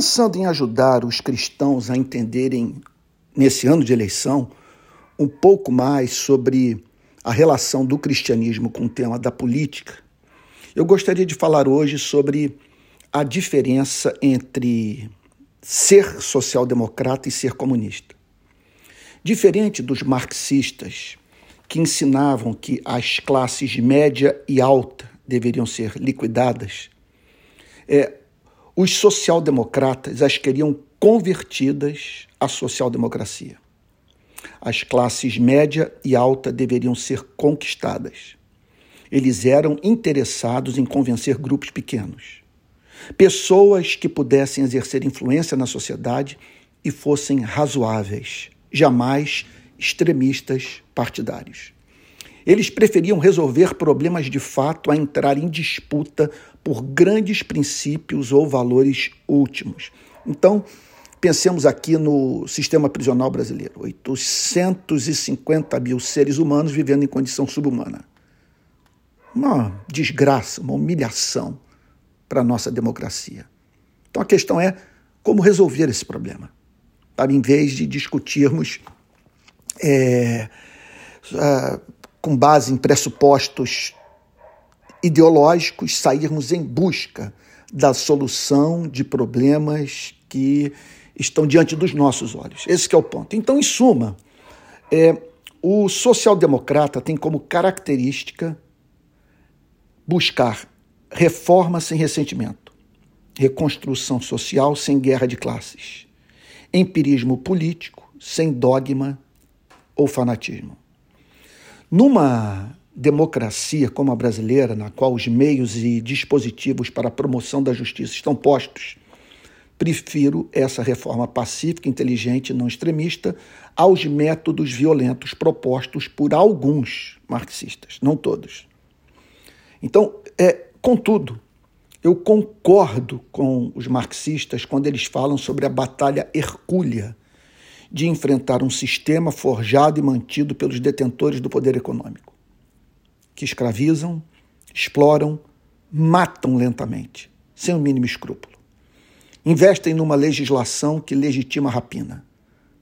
pensando em ajudar os cristãos a entenderem, nesse ano de eleição, um pouco mais sobre a relação do cristianismo com o tema da política, eu gostaria de falar hoje sobre a diferença entre ser social-democrata e ser comunista. Diferente dos marxistas, que ensinavam que as classes média e alta deveriam ser liquidadas, é, os social-democratas as queriam convertidas à social-democracia. As classes média e alta deveriam ser conquistadas. Eles eram interessados em convencer grupos pequenos, pessoas que pudessem exercer influência na sociedade e fossem razoáveis, jamais extremistas partidários. Eles preferiam resolver problemas de fato a entrar em disputa por grandes princípios ou valores últimos. Então, pensemos aqui no sistema prisional brasileiro: 850 mil seres humanos vivendo em condição subhumana. Uma desgraça, uma humilhação para a nossa democracia. Então a questão é como resolver esse problema. Para em vez de discutirmos é, com base em pressupostos ideológicos, sairmos em busca da solução de problemas que estão diante dos nossos olhos. Esse é o ponto. Então, em suma, é, o social-democrata tem como característica buscar reforma sem ressentimento, reconstrução social sem guerra de classes, empirismo político sem dogma ou fanatismo. Numa democracia como a brasileira, na qual os meios e dispositivos para a promoção da justiça estão postos, prefiro essa reforma pacífica, inteligente e não extremista aos métodos violentos propostos por alguns marxistas, não todos. Então, é, contudo, eu concordo com os marxistas quando eles falam sobre a batalha hercúlea de enfrentar um sistema forjado e mantido pelos detentores do poder econômico que escravizam, exploram, matam lentamente, sem o mínimo escrúpulo. Investem numa legislação que legitima a rapina.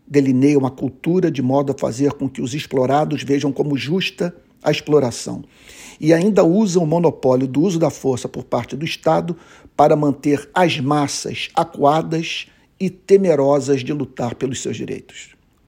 Delineia uma cultura de modo a fazer com que os explorados vejam como justa a exploração. E ainda usam o monopólio do uso da força por parte do Estado para manter as massas acuadas e temerosas de lutar pelos seus direitos.